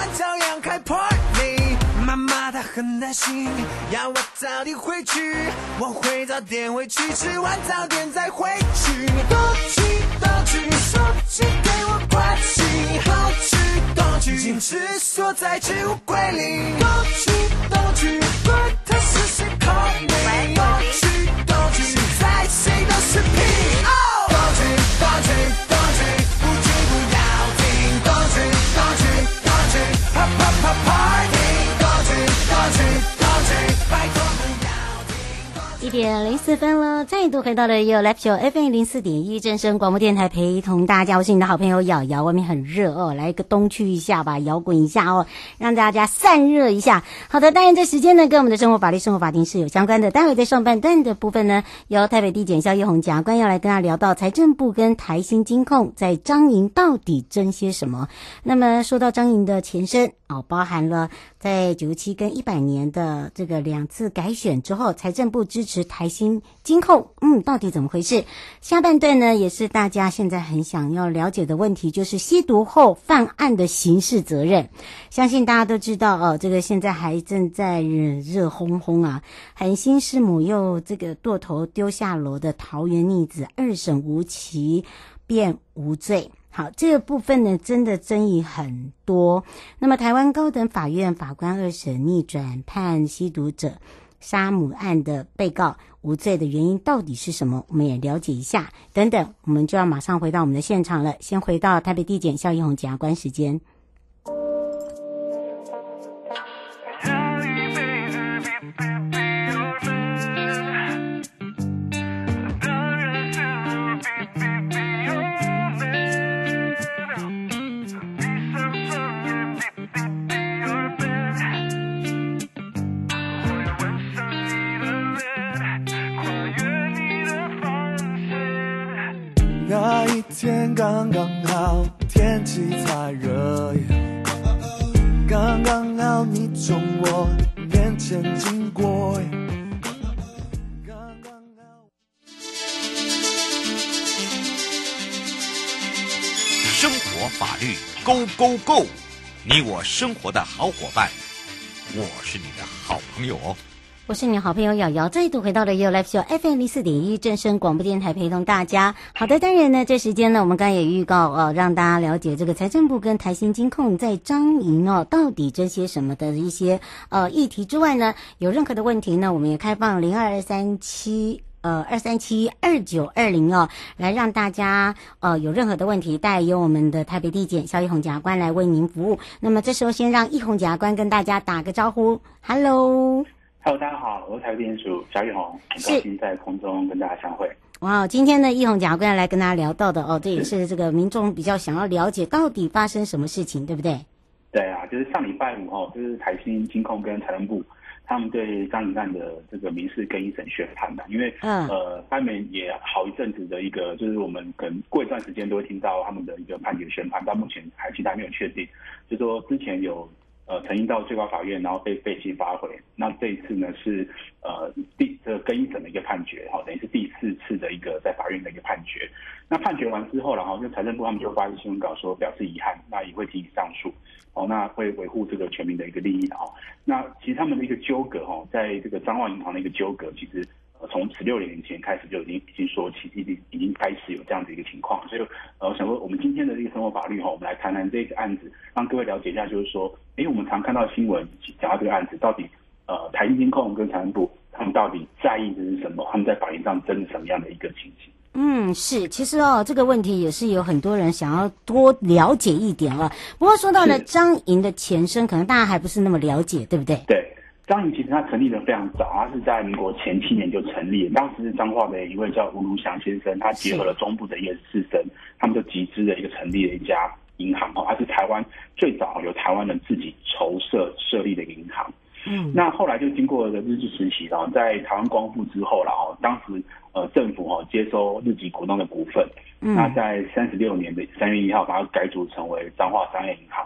晚照样开 party，妈妈她很担心要我早点回去，我会早点回去，吃完早点再回去。东去。东去，手机给我关机。东去。东去，矜持锁在置物柜里。东去。东去，管他是谁 call me。东去。东去，现在谁都是屁。东去。东去。东去，一点零四分了，再度回到了 You Live Show FM 零四点一正声广播电台，陪同大家，我是你的好朋友瑶瑶。外面很热哦，来一个东区一下吧，摇滚一下哦，让大家散热一下。好的，当然这时间呢，跟我们的生活法律、生活法庭是有相关的。待会在上半段的部分呢，由台北地检萧奕弘检察官要来跟他聊到财政部跟台新金控在彰银到底争些什么。那么说到彰银的前身哦，包含了在九十七跟一百年的这个两次改选之后，财政部支持台新金控，嗯，到底怎么回事？下半段呢，也是大家现在很想要了解的问题，就是吸毒后犯案的刑事责任。相信大家都知道哦，这个现在还正在热热烘烘啊，狠心师母又这个堕头丢下楼的桃园逆子，二审无期变无罪。好，这个部分呢，真的争议很多。那么，台湾高等法院法官二审逆转判吸毒者杀母案的被告无罪的原因到底是什么？我们也了解一下。等等，我们就要马上回到我们的现场了。先回到台北地检肖一红检察官时间。刚刚好，天气太热，刚刚好你从我面前经过。生活法律 Go Go Go，你我生活的好伙伴，我是你的好朋友哦。我是你好朋友瑶瑶，再度回到了 You Live Show FM 零四点一正声广播电台，陪同大家。好的，当然呢，这时间呢，我们刚也预告呃，让大家了解这个财政部跟台新金控在张营哦，到底这些什么的一些呃议题之外呢，有任何的问题呢，我们也开放零二二三七呃二三七二九二零哦，来让大家呃有任何的问题，带由我们的台北地检萧一红检察官来为您服务。那么这时候先让一红检察官跟大家打个招呼，Hello。Hello，大家好，我是台北地检署萧奕弘，很高兴在空中跟大家相会。哇，今天呢，奕弘检察官要来跟大家聊到的哦，这也是这个民众比较想要了解到底发生什么事情，对不对？对啊，就是上礼拜五哦，就是台新金控跟财政部他们对张银案的这个民事跟一审宣判的，因为嗯呃，他们也好一阵子的一个，就是我们可能过一段时间都会听到他们的一个判决宣判，到目前还其实还没有确定，就是说之前有。呃，曾经到最高法院，然后被废弃发回。那这一次呢，是呃第这更一审的一个判决，哈、哦，等于是第四次的一个在法院的一个判决。那判决完之后，然后就财政部他们就发一新闻稿说表示遗憾，那也会提起上诉，哦，那会维护这个全民的一个利益的、哦。那其实他们的一个纠葛，哈、哦，在这个彰化银行的一个纠葛，其实。从十六年前开始就已经已经说起，已经已经开始有这样的一个情况，所以呃，我想说我们今天的这个生活法律哈，我们来谈谈这个案子，让各位了解一下，就是说，哎，我们常看到新闻讲到这个案子，到底呃，台金监控跟财政部他们到底在意的是什么？他们在法庭上争什么样的一个情形？嗯，是，其实哦，这个问题也是有很多人想要多了解一点了。不过说到了张莹的前身，可能大家还不是那么了解，对不对？对。彰银其实它成立的非常早，它是在民国前七年就成立。当时是彰化的一位叫吴如祥先生，他结合了中部的一个士绅，他们就集资的一个成立了一家银行哦，它是台湾最早由台湾人自己筹设设立的银行。嗯，那后来就经过了日治时期，然后在台湾光复之后了哦，当时呃政府哦接收日籍股东的股份，嗯，那在三十六年的三月一号把它改组成为彰化商业银行。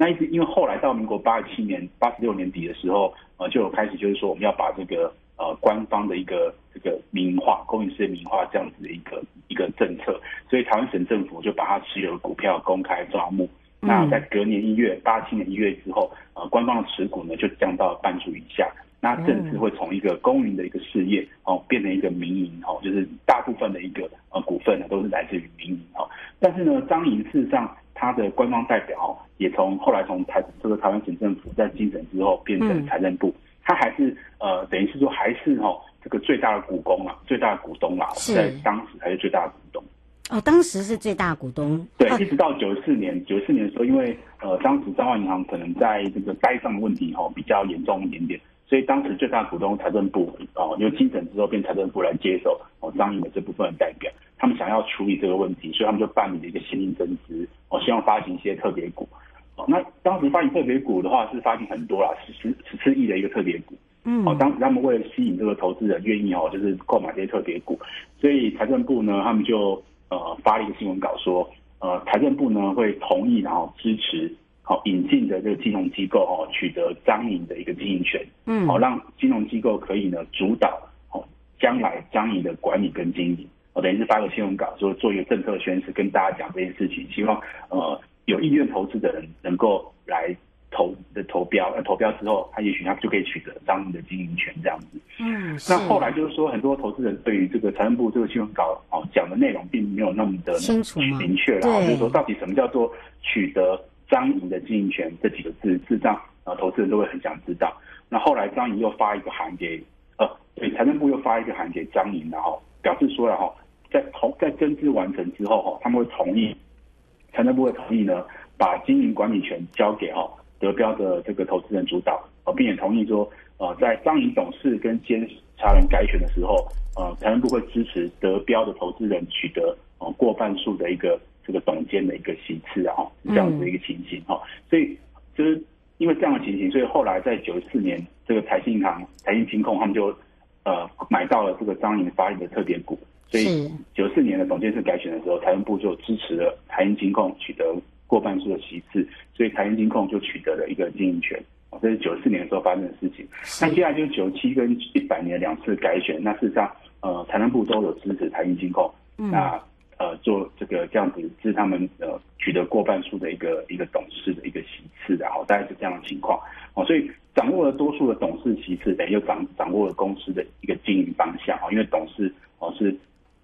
那一直因为后来到民国八十七年、八十六年底的时候，呃，就有开始就是说我们要把这个呃官方的一个这个民营化、公营事业民营化这样子的一个一个政策，所以台湾省政府就把它持有的股票公开招募。嗯、那在隔年一月，八七年一月之后，呃，官方的持股呢就降到半数以下。那正式会从一个公营的一个事业哦，变成一个民营哦，就是大部分的一个呃股份呢都是来自于民营哦。但是呢，张营事实上。他的官方代表也从后来从台这个台湾省政府在精审之后变成财政部，嗯、他还是呃等于是说还是哈这个最大的股东啊，最大的股东啦，在当时还是最大的股东。哦，当时是最大股东。对，一直到九四年，九四年的时候，因为呃当时彰化银行可能在这个呆账的问题哈比较严重一点点，所以当时最大股东财政部哦，因为精审之后变财政部来接手哦彰银的这部分的代表。他们想要处理这个问题，所以他们就办理了一个现金增资，我希望发行一些特别股。哦，那当时发行特别股的话是发行很多啦，十十十四亿的一个特别股。嗯，哦，当时他们为了吸引这个投资人愿意哦，就是购买这些特别股，所以财政部呢，他们就呃发了一个新闻稿说，呃，财政部呢会同意然后支持好引进的这个金融机构哦，取得彰银的一个经营权。嗯，好，让金融机构可以呢主导哦将来彰银的管理跟经营。我等于是发个新闻稿，说做一个政策宣示，跟大家讲这件事情，希望呃有意愿投资的人能够来投的投标，那投标之后，他也许他就可以取得彰银的经营权这样子。嗯，那后来就是说，很多投资人对于这个财政部这个新闻稿哦讲的内容，并没有那么的清楚明确，然后就是说到底什么叫做取得张营的经营权这几个字，事实上呃投资人都会很想知道。那后来张营又发一个函给呃，对财政部又发一个函给张营，然后表示说了哈。在同在增资完成之后哈，他们会同意，财政部会同意呢，把经营管理权交给哦德标的这个投资人主导，呃，并且同意说，呃，在张营董事跟监察人改选的时候，呃，财政部会支持德标的投资人取得呃过半数的一个这个董监的一个席次啊，这样子的一个情形哈，所以就是因为这样的情形，所以后来在九四年，这个财信银行、台新金控他们就呃买到了这个张营发行的特别股。所以九四年的董监事改选的时候，财政部就支持了台银金控取得过半数的席次，所以台银金控就取得了一个经营权。这是九四年的时候发生的事情。那接下来就是九七跟一百年两次改选，那事实上，呃，财政部都有支持台银金控，嗯、那呃做这个这样子，是他们呃取得过半数的一个一个董事的一个席次，然后大概是这样的情况。哦，所以掌握了多数的董事席次，等于又掌掌握了公司的一个经营方向哦，因为董事哦是。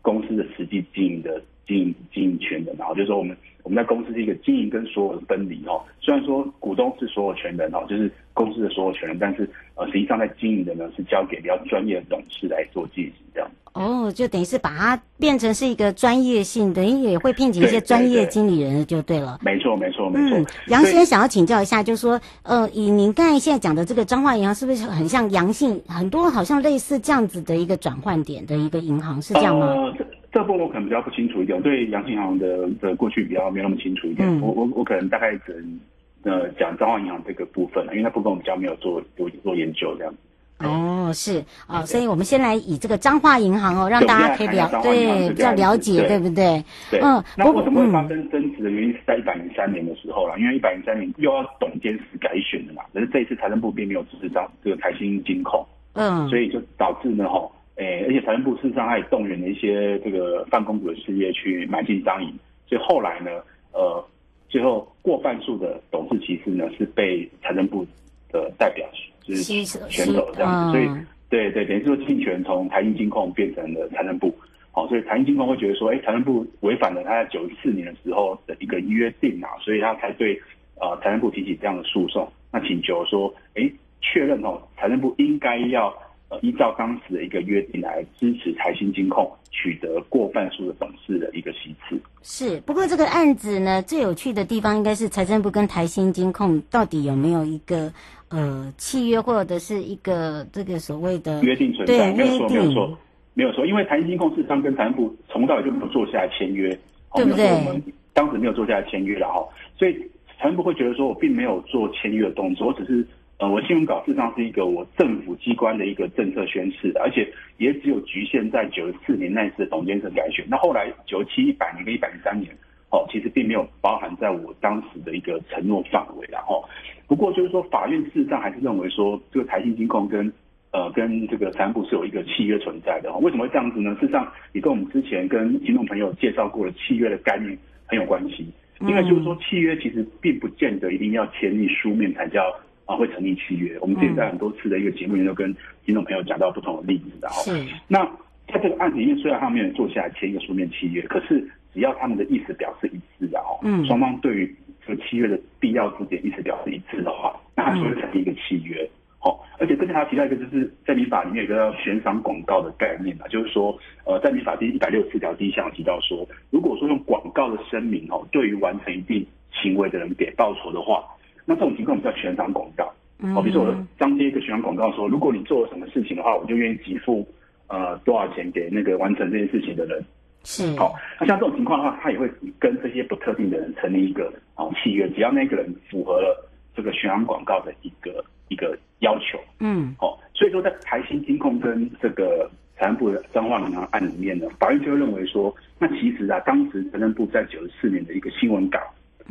公司的实际经营的经营经营权的，然后就是说我们我们在公司是一个经营跟所有的分离哦。虽然说股东是所有权人哦，就是公司的所有权人，但是呃实际上在经营的呢是交给比较专业的董事来做进行这样。哦，就等于是把它变成是一个专业性，等于也会聘请一些专业经理人就对了。没错没错没错。杨先生想要请教一下，就是说呃，以您刚才现在讲的这个彰化银行，是不是很像阳性很多好像类似这样子的一个转换点的一个银行，是这样吗？呃这部分我可能比较不清楚一点，我对阳信银行的的过去比较没有那么清楚一点。嗯、我我我可能大概只能呃讲彰化银行这个部分，因为那部分我们比较没有做做做研究这样。哦，是啊、哦，所以我们先来以这个彰化银行哦，让大家可以了对比较了解，对不对？对。嗯，那为什么会发生争执的原因是在一百零三年的时候了，嗯、因为一百零三年又要董监事改选的嘛，可是这一次财政部并没有支持到这个台新金控，嗯，所以就导致呢，吼，诶，而且财政部事实上还动员了一些这个泛公股的事业去买进彰银，所以后来呢，呃，最后过半数的董事席次呢是被财政部的代表。就是选走这样子，所以对对，等于说竞权从台新金控变成了财政部，好，所以台新金控会觉得说，哎，财政部违反了他在九四年的时候的一个约定啊，所以他才对呃财政部提起这样的诉讼，那请求说，哎，确认哦，财政部应该要呃依照当时的一个约定来支持台新金控取得过半数的董事的一个席次。是，不过这个案子呢，最有趣的地方应该是财政部跟台新金控到底有没有一个。呃，契约或者是一个这个所谓的约定存在，没有错，没有错，没有错。因为台新金控事实上跟财政部从头到尾就没有坐下来签约，对不对？我们当时没有坐下来签约了哈，所以财政部会觉得说我并没有做签约的动作，我只是呃，我新闻稿事实上是一个我政府机关的一个政策宣示，而且也只有局限在九十四年那一次的董监事改选，那后来九七、一百年跟一百零三年。哦，其实并没有包含在我当时的一个承诺范围，然后，不过就是说，法院事实上还是认为说，这个台新金控跟呃跟这个财政部是有一个契约存在的。为什么会这样子呢？事实上，也跟我们之前跟听众朋友介绍过的契约的概念很有关系。因为就是说，契约其实并不见得一定要签订书面才叫啊会成立契约。我们之前在很多次的一个节目里面都跟听众朋友讲到不同的例子，然后，那在这个案子里面，虽然他没有坐下来签一个书面契约，可是。只要他们的意思表示一致的哦，嗯，双方对于这个契约的必要之点意思表示一致的话，那它就会成立一个契约，好，而且跟他提到一个就是在民法里面有一个叫悬赏广告的概念啊，就是说，呃，在民法第一百六十四条第一项提到说，如果说用广告的声明哦，对于完成一定行为的人给报酬的话，那这种情况我们叫悬赏广告，好，比如说我张贴一个悬赏广告说，如果你做了什么事情的话，我就愿意给付呃多少钱给那个完成这件事情的人。是。好，那像这种情况的话，他也会跟这些不特定的人成立一个哦契约，只要那个人符合了这个悬赏广告的一个一个要求，嗯，好，所以说在台新金控跟这个财政部的彰化银行案里面呢，法院就会认为说，那其实啊，当时财政部在九十四年的一个新闻稿，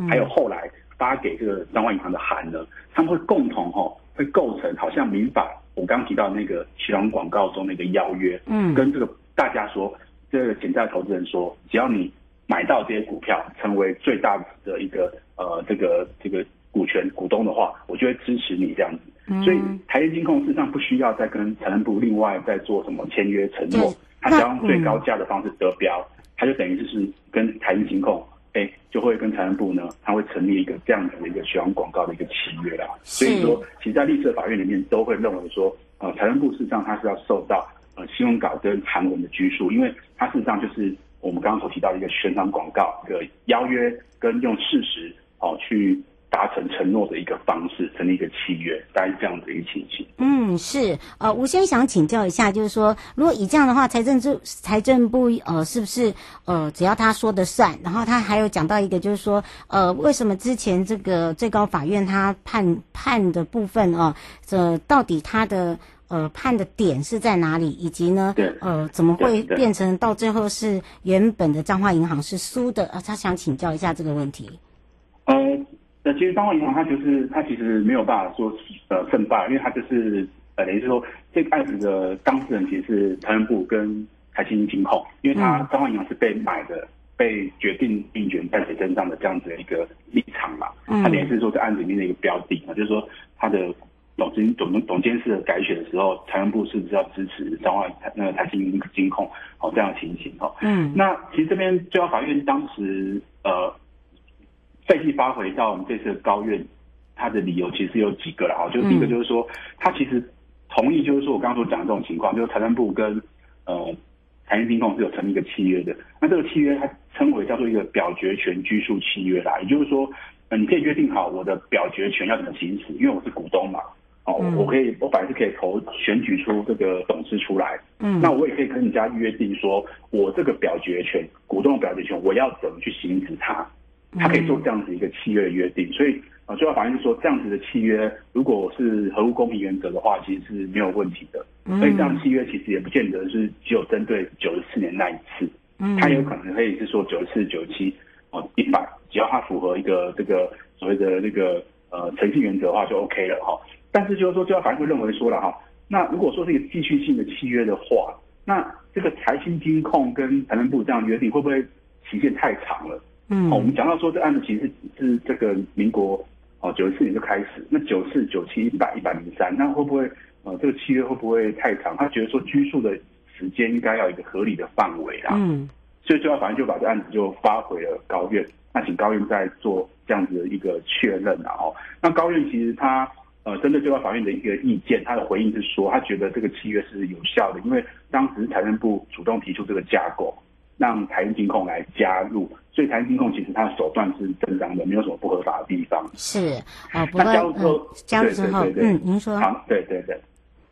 还有后来发给这个彰化银行的函呢，他们会共同哈会构成好像民法我刚刚提到那个悬赏广告中的一个邀约，嗯，跟这个大家说。这个潜在投资人说，只要你买到这些股票，成为最大的一个呃这个这个股权股东的话，我就会支持你这样子。嗯、所以台积金控事实上不需要再跟财政部另外再做什么签约承诺，他只要用最高价的方式得标，他、嗯、就等于就是跟台积金控，哎，就会跟财政部呢，他会成立一个这样子的一个宣传广告的一个契约啦。所以说，其实在立设法院里面都会认为说，呃，财政部事实上它是要受到。呃，新闻稿跟韩文的拘束，因为它事实上就是我们刚刚所提到的一个宣传广告一个邀约，跟用事实哦去达成承诺的一个方式，成立一个契约，大概是这样的一个情形。嗯，是。呃，吴先想请教一下，就是说，如果以这样的话，财政部财政部呃，是不是呃，只要他说的算？然后他还有讲到一个，就是说，呃，为什么之前这个最高法院他判判的部分啊，这、呃、到底他的？呃，判的点是在哪里？以及呢，对呃，怎么会变成到最后是原本的彰化银行是输的？啊，他想请教一下这个问题。呃，那其实彰化银行它就是它其实没有办法说呃胜败，因为它就是呃等于是说这个案子的当事人其实是财政部跟台新金控，因为它彰化银行是被买的，嗯、被决定并权在谁身上的这样子的一个立场嘛。嗯，它等于是说这案子里面的一个标的嘛，就是说它的。董监董董监事的改选的时候，财政部是不是要支持彰化那个台新金控？好，这样的情形哈。嗯，那其实这边最高法院当时呃废弃发回到我们这次的高院，他的理由其实有几个了哈。就是第一个就是说，他其实同意，就是说我刚刚所讲的这种情况，就是财政部跟呃台新金控是有成立一个契约的。那这个契约它称为叫做一个表决权拘束契约啦，也就是说，呃，你可以约定好我的表决权要怎么行使，因为我是股东嘛。哦，我可以，我本来是可以投选举出这个董事出来，嗯，那我也可以跟人家约定说，我这个表决权，股东的表决权，我要怎么去行使它，他可以做这样子一个契约的约定，所以呃，最高法院说这样子的契约，如果是合乎公平原则的话，其实是没有问题的。嗯、所以这样契约其实也不见得是只有针对九十四年那一次，嗯，它有可能可以是说九十四、九十七哦一百，只要它符合一个这个所谓的那个呃诚信原则的话就 OK 了哈、哦。但是就是说，最高法院会认为说了哈，那如果说是一个继续性的契约的话，那这个财新金控跟财政部这样约定会不会期限太长了？嗯，哦、我们讲到说这案子其实是这个民国哦九十四年就开始，那九四、九七、一百、一百零三，那会不会呃这个契约会不会太长？他觉得说拘束的时间应该要一个合理的范围啦。嗯，所以最高法院就把这案子就发回了高院，那请高院再做这样子的一个确认然后，那高院其实他呃针对最高法院的一个意见，他的回应是说，他觉得这个契约是有效的，因为当时财政部主动提出这个架构。让财务金控来加入，所以财务金控其实它的手段是正当的，没有什么不合法的地方。是啊，不过那加入之后，嗯、加入之后，对对对，嗯，您说好，对对对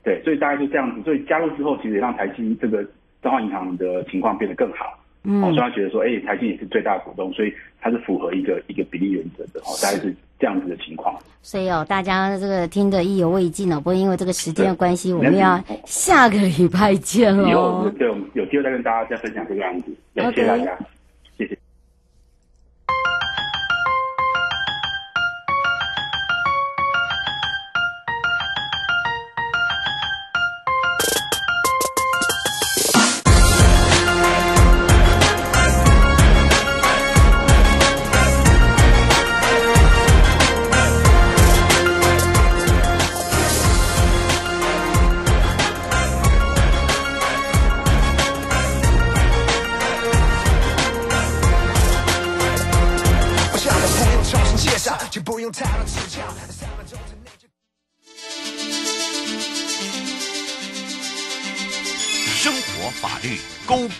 对，所以大概就这样子。所以加入之后，其实也让台新这个彰化银行的情况变得更好。嗯，所以他觉得说，哎、欸，台积也是最大股东，所以它是符合一个一个比例原则的。哦，大概是这样子的情况。所以哦，大家这个听得意犹未尽哦，不过因为这个时间的关系，我们要下个礼拜见哦。有对，我们有机会再跟大家再分享这个案子。谢谢大家。Okay.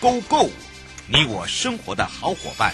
，Go Go 你我生活的好伙伴，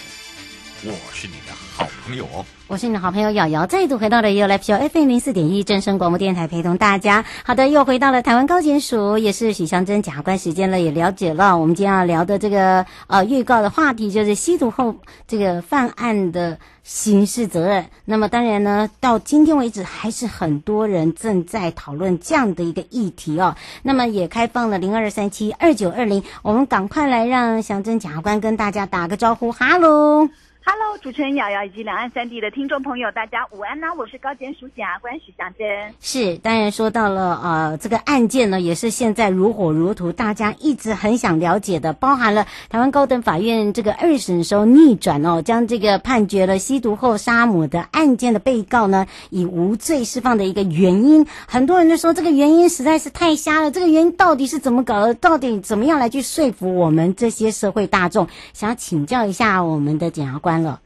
我是你的好朋友哦。我是你的好朋友瑶瑶，再度回到了 U F U FM 零四点一正声广播电台，陪同大家。好的，又回到了台湾高检署，也是许祥珍检察官时间了，也了解了我们今天要聊的这个呃预告的话题，就是吸毒后这个犯案的刑事责任。那么当然呢，到今天为止，还是很多人正在讨论这样的一个议题哦。那么也开放了零二三七二九二零，我们赶快来让祥珍检察官跟大家打个招呼，哈喽。Hello，主持人瑶瑶以及两岸三地的听众朋友，大家午安呢、我是高检署检察官许祥珍。是，当然说到了呃，这个案件呢，也是现在如火如荼，大家一直很想了解的，包含了台湾高等法院这个二审时候逆转哦，将这个判决了吸毒后杀母的案件的被告呢，以无罪释放的一个原因，很多人就说这个原因实在是太瞎了，这个原因到底是怎么搞的？到底怎么样来去说服我们这些社会大众？想请教一下我们的检察官。了，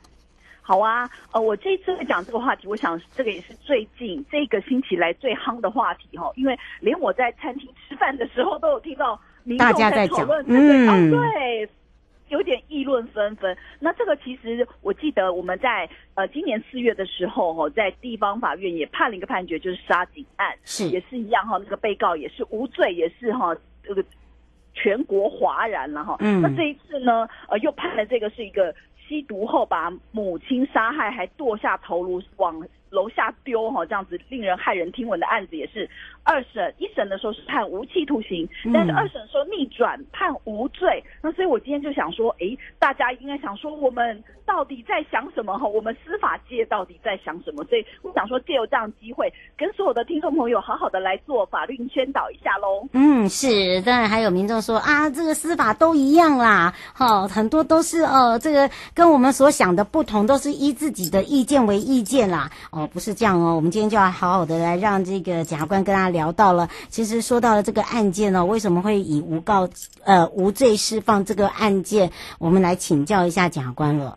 好啊，呃，我这一次会讲这个话题，我想这个也是最近这个星期来最夯的话题哈，因为连我在餐厅吃饭的时候都有听到民众在讨论，嗯，对，有点议论纷纷。那这个其实我记得我们在呃今年四月的时候哈，在地方法院也判了一个判决，就是杀警案，是也是一样哈，那个被告也是无罪，也是哈这个全国哗然了哈。嗯，那这一次呢，呃，又判了这个是一个。吸毒后把母亲杀害，还剁下头颅往楼下丢，哈，这样子令人骇人听闻的案子也是。二审一审的时候是判无期徒刑，但是二审的时候逆转判无罪。嗯、那所以我今天就想说，诶，大家应该想说，我们到底在想什么？哈，我们司法界到底在想什么？所以我想说，借由这样机会，跟所有的听众朋友好好的来做法律宣导一下喽。嗯，是。当然还有民众说啊，这个司法都一样啦，好，很多都是呃，这个跟我们所想的不同，都是依自己的意见为意见啦。哦，不是这样哦，我们今天就要好好的来让这个检察官跟大家。聊到了，其实说到了这个案件呢，为什么会以无告呃无罪释放这个案件？我们来请教一下检察官了。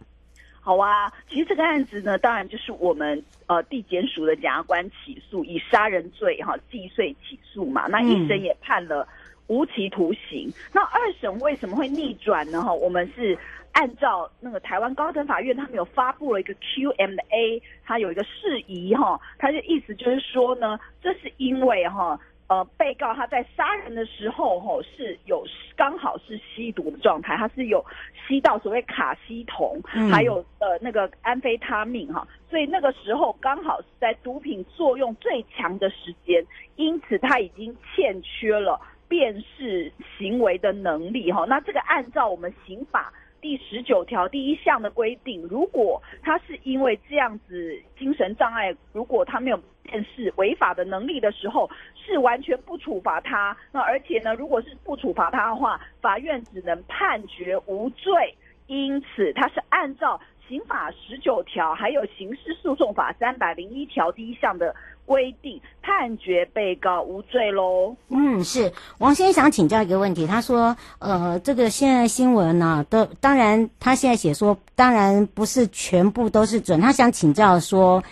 好啊，其实这个案子呢，当然就是我们呃地检署的检察官起诉，以杀人罪哈既遂起诉嘛。那一审也判了无期徒刑。嗯、那二审为什么会逆转呢？哈，我们是。按照那个台湾高等法院，他们有发布了一个 QMA，它有一个释疑哈，它的意思就是说呢，这是因为哈呃，被告他在杀人的时候，吼是有刚好是吸毒的状态，他是有吸到所谓卡西酮，嗯、还有呃那个安非他命哈，所以那个时候刚好是在毒品作用最强的时间，因此他已经欠缺了辨识行为的能力哈。那这个按照我们刑法第十九条第一项的规定，如果他是因为这样子精神障碍，如果他没有辨识违法的能力的时候，是完全不处罚他。那而且呢，如果是不处罚他的话，法院只能判决无罪。因此，他是按照刑法十九条还有刑事诉讼法三百零一条第一项的规定，判决被告无罪喽。嗯，是王先生想请教一个问题，他说，呃，这个现在新闻呢、都当然他现在写说，当然不是全部都是准，他想请教说。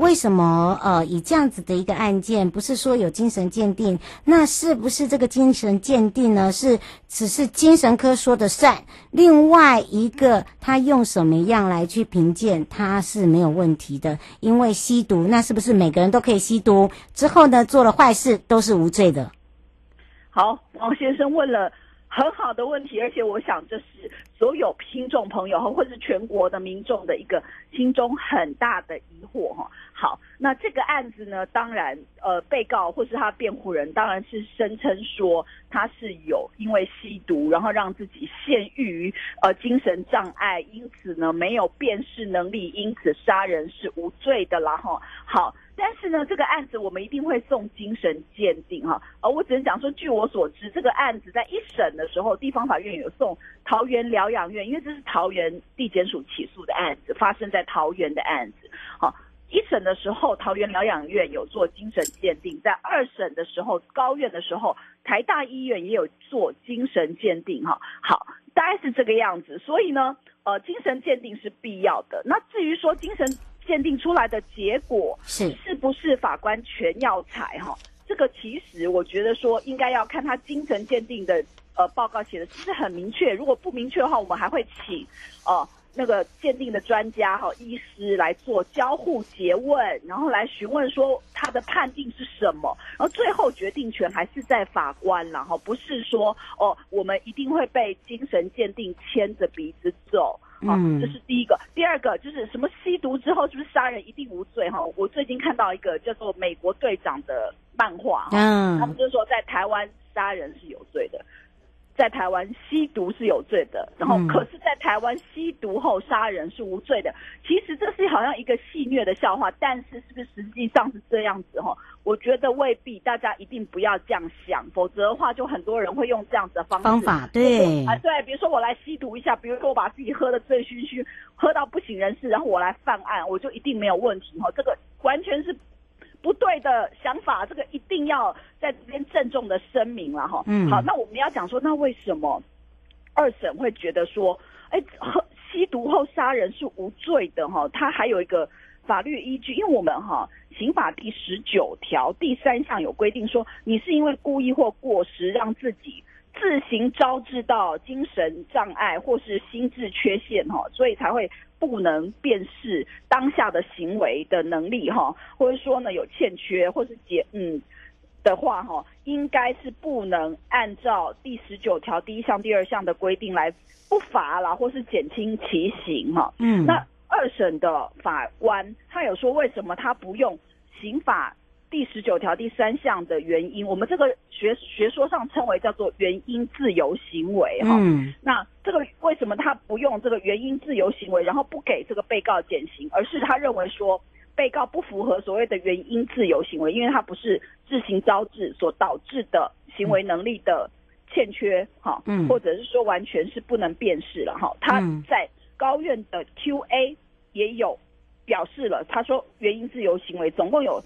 为什么呃，以这样子的一个案件，不是说有精神鉴定，那是不是这个精神鉴定呢？是只是精神科说的算？另外一个他用什么样来去评鉴他是没有问题的？因为吸毒，那是不是每个人都可以吸毒之后呢，做了坏事都是无罪的？好，王先生问了。很好的问题，而且我想这是所有听众朋友或者是全国的民众的一个心中很大的疑惑哈。好，那这个案子呢，当然呃，被告或是他辩护人当然是声称说他是有因为吸毒，然后让自己陷于呃精神障碍，因此呢没有辨识能力，因此杀人是无罪的啦哈。好。但是呢，这个案子我们一定会送精神鉴定哈。而我只能讲说，据我所知，这个案子在一审的时候，地方法院有送桃园疗养院，因为这是桃园地检署起诉的案子，发生在桃园的案子。好，一审的时候，桃园疗养院有做精神鉴定；在二审的时候，高院的时候，台大医院也有做精神鉴定。哈，好，大概是这个样子。所以呢，呃，精神鉴定是必要的。那至于说精神，鉴定出来的结果是是不是法官全要采哈？这个其实我觉得说应该要看他精神鉴定的呃报告写的是不是很明确。如果不明确的话，我们还会请呃那个鉴定的专家哈医师来做交互诘问，然后来询问说他的判定是什么，然后最后决定权还是在法官，然后不是说哦我们一定会被精神鉴定牵着鼻子走。好，这是第一个。第二个就是什么吸毒之后是不是杀人一定无罪？哈，我最近看到一个叫做《美国队长》的漫画，嗯，他们就是说在台湾杀人是有罪的。在台湾吸毒是有罪的，然后可是，在台湾吸毒后杀人是无罪的。其实这是好像一个戏谑的笑话，但是是不是实际上是这样子哈？我觉得未必，大家一定不要这样想，否则的话，就很多人会用这样子的方式方法，对啊，对，比如说我来吸毒一下，比如说我把自己喝得醉醺醺，喝到不省人事，然后我来犯案，我就一定没有问题哈？这个完全是。不对的想法，这个一定要在这边郑重的声明了哈。嗯，好，那我们要讲说，那为什么二审会觉得说，哎，喝吸毒后杀人是无罪的哈？它还有一个法律依据，因为我们哈刑法第十九条第三项有规定说，你是因为故意或过失让自己。自行招致到精神障碍或是心智缺陷哈，所以才会不能辨识当下的行为的能力哈，或者说呢有欠缺或是解嗯的话哈，应该是不能按照第十九条第一项、第二项的规定来不罚啦，或是减轻其刑哈。嗯，那二审的法官他有说，为什么他不用刑法？第十九条第三项的原因，我们这个学学说上称为叫做原因自由行为哈。嗯。那这个为什么他不用这个原因自由行为，然后不给这个被告减刑，而是他认为说被告不符合所谓的原因自由行为，因为他不是自行招致所导致的行为能力的欠缺哈，嗯，或者是说完全是不能辨识了哈。他在高院的 Q&A 也有表示了，他说原因自由行为总共有。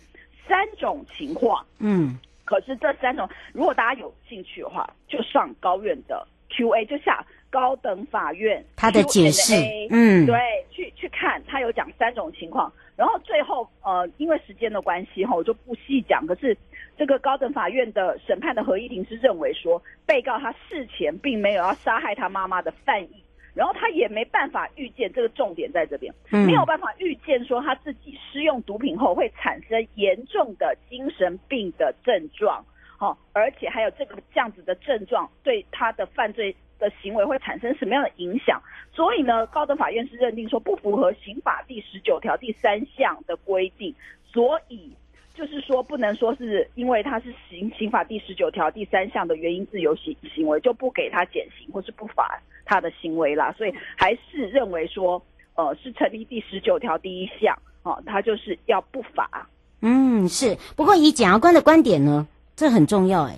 三种情况，嗯，可是这三种，如果大家有兴趣的话，就上高院的 Q&A，就下高等法院他的解释，嗯，对，去去看，他有讲三种情况，然后最后呃，因为时间的关系哈，我就不细讲。可是这个高等法院的审判的合议庭是认为说，被告他事前并没有要杀害他妈妈的犯意。然后他也没办法预见，这个重点在这边，没有办法预见说他自己施用毒品后会产生严重的精神病的症状。哦，而且还有这个这样子的症状对他的犯罪的行为会产生什么样的影响？所以呢，高等法院是认定说不符合刑法第十九条第三项的规定，所以就是说不能说是因为他是刑刑法第十九条第三项的原因自由行行为就不给他减刑或是不罚他的行为啦，所以还是认为说呃是成立第十九条第一项哦，他就是要不罚。嗯，是。不过以检察官的观点呢，这很重要哎，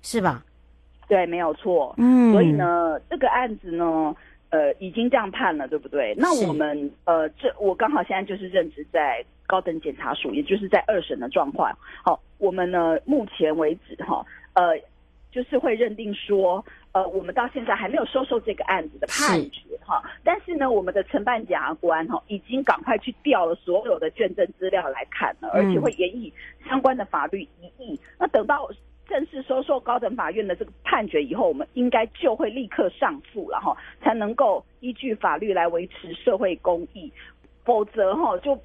是吧？对，没有错。嗯，所以呢，这个案子呢，呃，已经这样判了，对不对？那我们呃，这我刚好现在就是任职在高等检察署，也就是在二审的状况。好，我们呢，目前为止哈，呃，就是会认定说，呃，我们到现在还没有收受这个案子的判决哈。但是呢，我们的承办检察官哈，已经赶快去调了所有的卷证资料来看了，而且会研议相关的法律疑义。那等到。正式收受高等法院的这个判决以后，我们应该就会立刻上诉了哈，才能够依据法律来维持社会公义。否则哈，就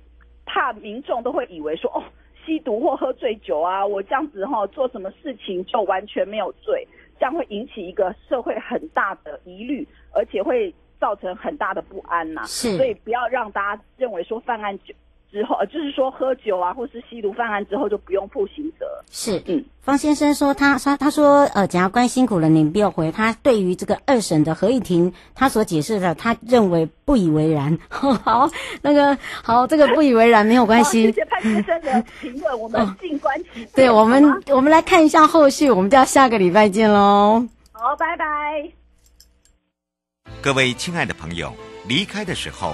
怕民众都会以为说哦，吸毒或喝醉酒啊，我这样子哈做什么事情就完全没有罪，这样会引起一个社会很大的疑虑，而且会造成很大的不安呐。是，所以不要让大家认为说犯案就。之后，就是说喝酒啊，或是吸毒犯案之后就不用负刑责。是，嗯，方先生说他他他说，呃，检察官辛苦了，您不要回。他对于这个二审的合议庭，他所解释的，他认为不以为然。好，那个好，这个不以为然没有关系。谢谢潘先生的评论，我们静观其变。对，我们我们来看一下后续，我们就要下个礼拜见喽。好，拜拜。各位亲爱的朋友，离开的时候。